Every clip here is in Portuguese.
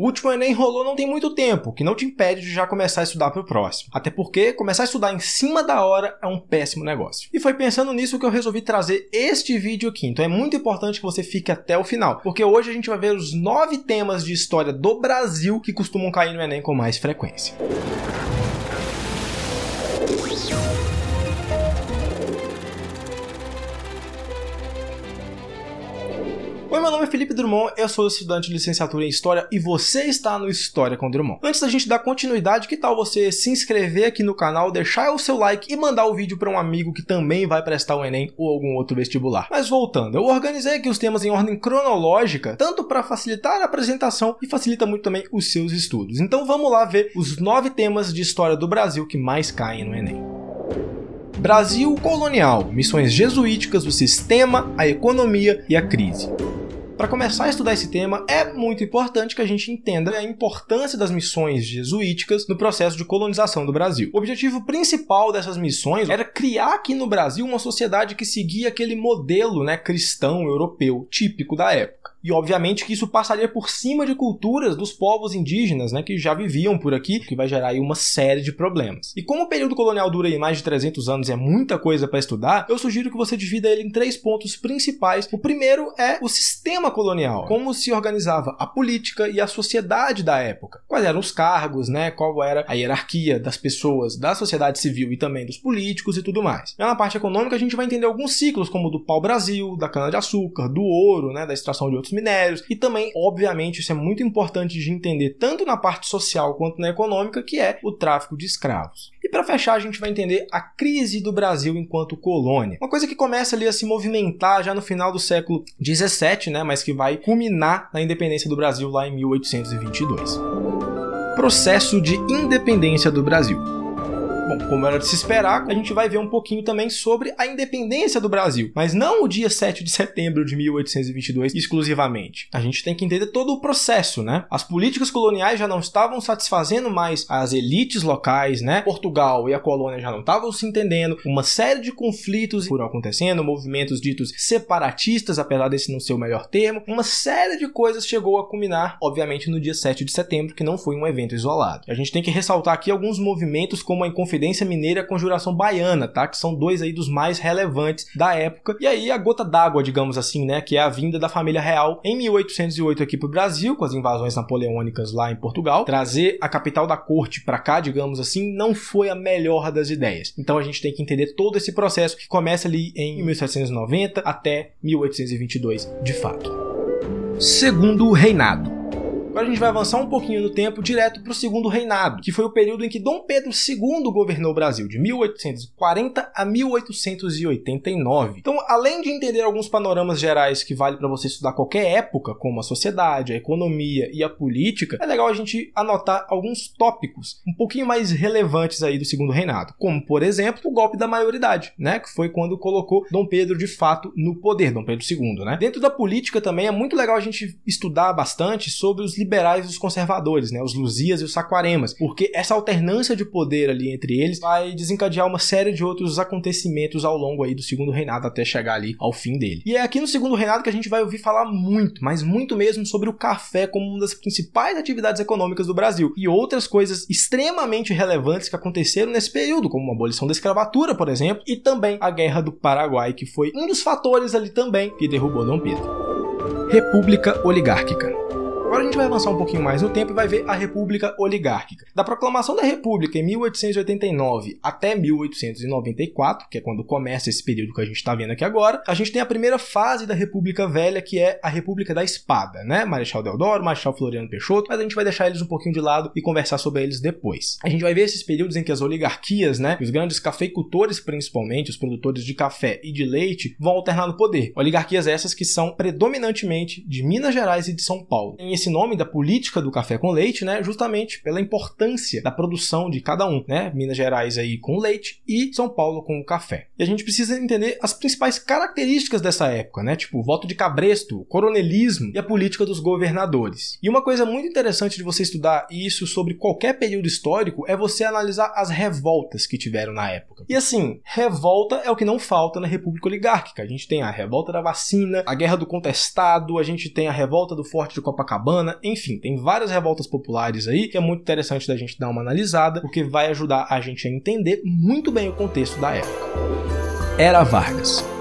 O último Enem rolou não tem muito tempo, que não te impede de já começar a estudar para o próximo. Até porque começar a estudar em cima da hora é um péssimo negócio. E foi pensando nisso que eu resolvi trazer este vídeo aqui. Então é muito importante que você fique até o final, porque hoje a gente vai ver os nove temas de história do Brasil que costumam cair no Enem com mais frequência. Meu nome é Felipe Drummond, eu sou estudante de licenciatura em História e você está no História com Drummond. Antes da gente dar continuidade, que tal você se inscrever aqui no canal, deixar o seu like e mandar o vídeo para um amigo que também vai prestar o Enem ou algum outro vestibular. Mas voltando, eu organizei aqui os temas em ordem cronológica, tanto para facilitar a apresentação e facilita muito também os seus estudos. Então vamos lá ver os nove temas de história do Brasil que mais caem no Enem. Brasil colonial, missões jesuíticas, o sistema, a economia e a crise. Para começar a estudar esse tema, é muito importante que a gente entenda a importância das missões jesuíticas no processo de colonização do Brasil. O objetivo principal dessas missões era criar aqui no Brasil uma sociedade que seguia aquele modelo né, cristão europeu típico da época. E obviamente que isso passaria por cima de culturas dos povos indígenas, né, que já viviam por aqui, que vai gerar aí uma série de problemas. E como o período colonial dura aí mais de 300 anos e é muita coisa para estudar, eu sugiro que você divida ele em três pontos principais. O primeiro é o sistema colonial, como se organizava a política e a sociedade da época. Quais eram os cargos, né, qual era a hierarquia das pessoas da sociedade civil e também dos políticos e tudo mais. Já na parte econômica a gente vai entender alguns ciclos, como o do pau-brasil, da cana-de-açúcar, do ouro, né, da extração de outros outros minérios. E também, obviamente, isso é muito importante de entender tanto na parte social quanto na econômica, que é o tráfico de escravos. E para fechar, a gente vai entender a crise do Brasil enquanto colônia. Uma coisa que começa ali a se movimentar já no final do século 17, né, mas que vai culminar na independência do Brasil lá em 1822. Processo de independência do Brasil. Bom, como era de se esperar, a gente vai ver um pouquinho também sobre a independência do Brasil, mas não o dia 7 de setembro de 1822 exclusivamente. A gente tem que entender todo o processo, né? As políticas coloniais já não estavam satisfazendo mais as elites locais, né? Portugal e a colônia já não estavam se entendendo, uma série de conflitos foram acontecendo, movimentos ditos separatistas, apesar desse não ser o melhor termo, uma série de coisas chegou a culminar, obviamente, no dia 7 de setembro, que não foi um evento isolado. A gente tem que ressaltar aqui alguns movimentos como a Inconfidência Inconfidência Mineira e a Conjuração Baiana, tá? Que são dois aí dos mais relevantes da época. E aí a gota d'água, digamos assim, né? Que é a vinda da família real em 1808 aqui para o Brasil, com as invasões napoleônicas lá em Portugal. Trazer a capital da corte para cá, digamos assim, não foi a melhor das ideias. Então a gente tem que entender todo esse processo que começa ali em 1790 até 1822, de fato. Segundo reinado. Agora a gente vai avançar um pouquinho no tempo direto para o segundo reinado, que foi o período em que Dom Pedro II governou o Brasil, de 1840 a 1889. Então, além de entender alguns panoramas gerais que vale para você estudar qualquer época, como a sociedade, a economia e a política, é legal a gente anotar alguns tópicos um pouquinho mais relevantes aí do segundo reinado, como por exemplo o golpe da maioridade, né, que foi quando colocou Dom Pedro de fato no poder, Dom Pedro II, né? Dentro da política também é muito legal a gente estudar bastante sobre os liberais e os conservadores, né, os Luzias e os Saquaremas, porque essa alternância de poder ali entre eles vai desencadear uma série de outros acontecimentos ao longo aí do segundo reinado até chegar ali ao fim dele. E é aqui no segundo reinado que a gente vai ouvir falar muito, mas muito mesmo sobre o café como uma das principais atividades econômicas do Brasil e outras coisas extremamente relevantes que aconteceram nesse período, como a abolição da escravatura, por exemplo, e também a Guerra do Paraguai, que foi um dos fatores ali também que derrubou Dom Pedro. República Oligárquica Agora a gente vai avançar um pouquinho mais no tempo e vai ver a República Oligárquica. Da proclamação da República em 1889 até 1894, que é quando começa esse período que a gente está vendo aqui agora, a gente tem a primeira fase da República Velha, que é a República da Espada, né? Marechal Deodoro, Marechal Floriano Peixoto, mas a gente vai deixar eles um pouquinho de lado e conversar sobre eles depois. A gente vai ver esses períodos em que as oligarquias, né, os grandes cafeicultores principalmente, os produtores de café e de leite, vão alternar no poder. Oligarquias essas que são predominantemente de Minas Gerais e de São Paulo. Em esse nome da política do café com leite, né, justamente pela importância da produção de cada um, né? Minas Gerais aí com leite e São Paulo com o café. E a gente precisa entender as principais características dessa época, né? Tipo, o voto de cabresto, o coronelismo e a política dos governadores. E uma coisa muito interessante de você estudar isso sobre qualquer período histórico é você analisar as revoltas que tiveram na época. E assim, revolta é o que não falta na República Oligárquica. A gente tem a revolta da vacina, a guerra do contestado, a gente tem a revolta do Forte de Copacabana, enfim, tem várias revoltas populares aí que é muito interessante da gente dar uma analisada, porque vai ajudar a gente a entender muito bem o contexto da época. Era Vargas.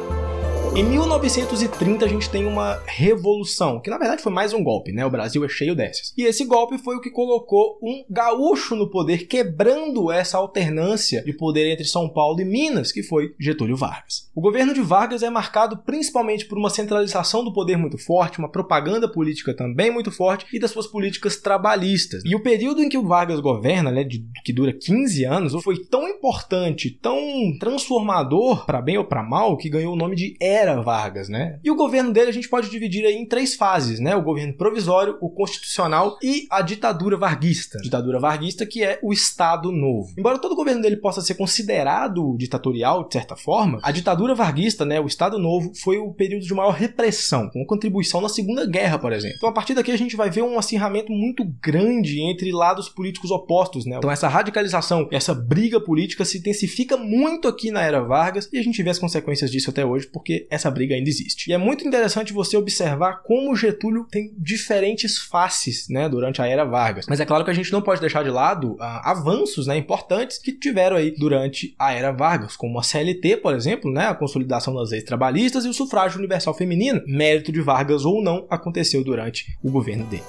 Em 1930 a gente tem uma revolução, que na verdade foi mais um golpe, né? O Brasil é cheio dessas. E esse golpe foi o que colocou um gaúcho no poder, quebrando essa alternância de poder entre São Paulo e Minas, que foi Getúlio Vargas. O governo de Vargas é marcado principalmente por uma centralização do poder muito forte, uma propaganda política também muito forte e das suas políticas trabalhistas. E o período em que o Vargas governa, né, de, que dura 15 anos, foi tão importante, tão transformador, para bem ou para mal, que ganhou o nome de era Vargas, né? E o governo dele a gente pode dividir aí em três fases, né? O governo provisório, o constitucional e a ditadura varguista. Ditadura varguista que é o Estado Novo. Embora todo o governo dele possa ser considerado ditatorial de certa forma, a ditadura varguista, né, o Estado Novo, foi o período de maior repressão, com contribuição na Segunda Guerra, por exemplo. Então a partir daqui a gente vai ver um acirramento muito grande entre lados políticos opostos, né? Então essa radicalização, essa briga política se intensifica muito aqui na era Vargas e a gente vê as consequências disso até hoje, porque essa briga ainda existe. E é muito interessante você observar como Getúlio tem diferentes faces, né, durante a era Vargas. Mas é claro que a gente não pode deixar de lado ah, avanços, né, importantes que tiveram aí durante a era Vargas, como a CLT, por exemplo, né, a consolidação das leis trabalhistas e o sufrágio universal feminino. Mérito de Vargas ou não, aconteceu durante o governo dele.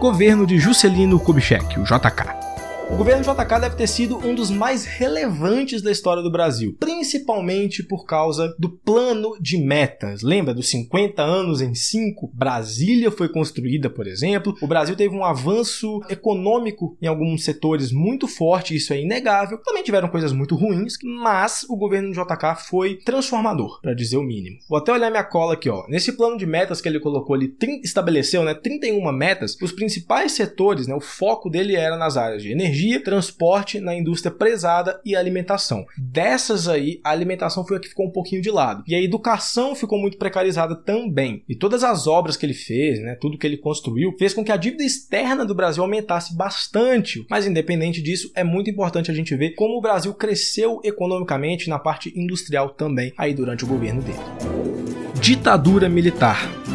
Governo de Juscelino Kubitschek, o JK. O governo JK deve ter sido um dos mais relevantes da história do Brasil, principalmente por causa do plano de metas. Lembra dos 50 anos em 5? Brasília foi construída, por exemplo. O Brasil teve um avanço econômico em alguns setores muito forte, isso é inegável. Também tiveram coisas muito ruins, mas o governo JK foi transformador, para dizer o mínimo. Vou até olhar minha cola aqui, ó. Nesse plano de metas que ele colocou, ele estabeleceu, né, 31 metas. Os principais setores, né, o foco dele era nas áreas de energia energia, transporte, na indústria pesada e alimentação. Dessas aí, a alimentação foi a que ficou um pouquinho de lado. E a educação ficou muito precarizada também. E todas as obras que ele fez, né, tudo que ele construiu, fez com que a dívida externa do Brasil aumentasse bastante. Mas independente disso, é muito importante a gente ver como o Brasil cresceu economicamente na parte industrial também aí durante o governo dele. Ditadura militar.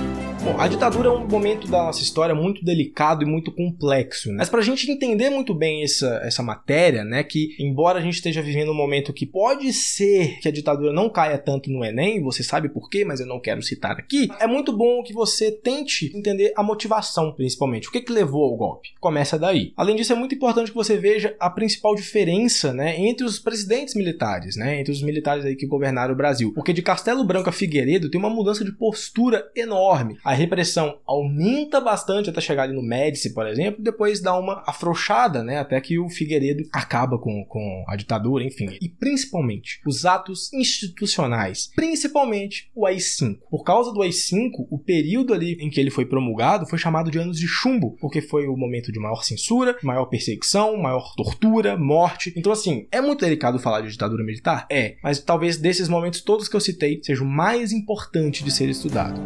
Bom, a ditadura é um momento da nossa história muito delicado e muito complexo, né? Mas pra gente entender muito bem essa, essa matéria, né, que embora a gente esteja vivendo um momento que pode ser que a ditadura não caia tanto no Enem, você sabe por quê, mas eu não quero citar aqui, é muito bom que você tente entender a motivação, principalmente. O que que levou ao golpe? Começa daí. Além disso, é muito importante que você veja a principal diferença, né, entre os presidentes militares, né, entre os militares aí que governaram o Brasil. Porque de Castelo Branco a Figueiredo tem uma mudança de postura enorme a repressão aumenta bastante até chegar ali no Médici, por exemplo, depois dá uma afrouxada, né, até que o Figueiredo acaba com, com a ditadura, enfim. E principalmente os atos institucionais, principalmente o AI-5. Por causa do AI-5, o período ali em que ele foi promulgado foi chamado de anos de chumbo, porque foi o momento de maior censura, maior perseguição, maior tortura, morte. Então, assim, é muito delicado falar de ditadura militar? É, mas talvez desses momentos todos que eu citei seja o mais importante de ser estudado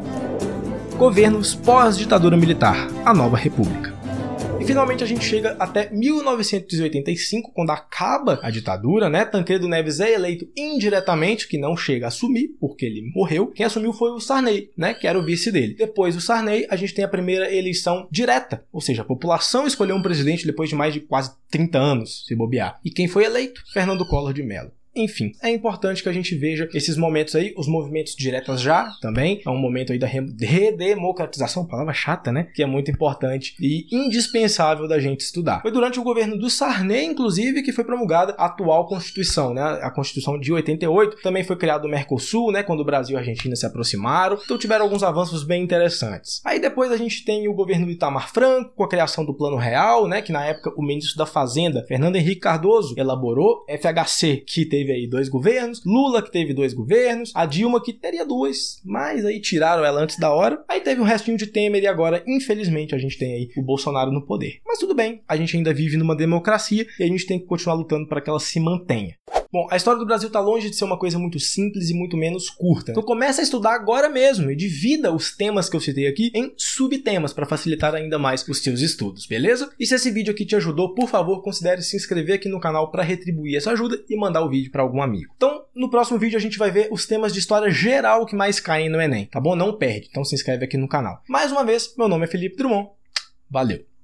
governos pós-ditadura militar, a nova república. E finalmente a gente chega até 1985, quando acaba a ditadura, né? Tancredo Neves é eleito indiretamente, que não chega a assumir, porque ele morreu. Quem assumiu foi o Sarney, né? Que era o vice dele. Depois do Sarney, a gente tem a primeira eleição direta, ou seja, a população escolheu um presidente depois de mais de quase 30 anos, se bobear. E quem foi eleito? Fernando Collor de Mello. Enfim, é importante que a gente veja esses momentos aí, os movimentos diretas já também, é um momento aí da redemocratização, palavra chata, né? Que é muito importante e indispensável da gente estudar. Foi durante o governo do Sarney, inclusive, que foi promulgada a atual Constituição, né? A Constituição de 88. Também foi criado o Mercosul, né? Quando o Brasil e a Argentina se aproximaram. Então tiveram alguns avanços bem interessantes. Aí depois a gente tem o governo do Itamar Franco, com a criação do Plano Real, né? Que na época o ministro da Fazenda, Fernando Henrique Cardoso, elaborou. FHC, que teve teve aí dois governos, Lula que teve dois governos, a Dilma que teria dois, mas aí tiraram ela antes da hora. Aí teve um restinho de Temer e agora, infelizmente, a gente tem aí o Bolsonaro no poder. Mas tudo bem, a gente ainda vive numa democracia e a gente tem que continuar lutando para que ela se mantenha. Bom, a história do Brasil está longe de ser uma coisa muito simples e muito menos curta. Então começa a estudar agora mesmo e divida os temas que eu citei aqui em subtemas para facilitar ainda mais os seus estudos, beleza? E se esse vídeo aqui te ajudou, por favor, considere se inscrever aqui no canal para retribuir essa ajuda e mandar o vídeo para algum amigo. Então, no próximo vídeo a gente vai ver os temas de história geral que mais caem no Enem, tá bom? Não perde, então se inscreve aqui no canal. Mais uma vez, meu nome é Felipe Drummond. Valeu!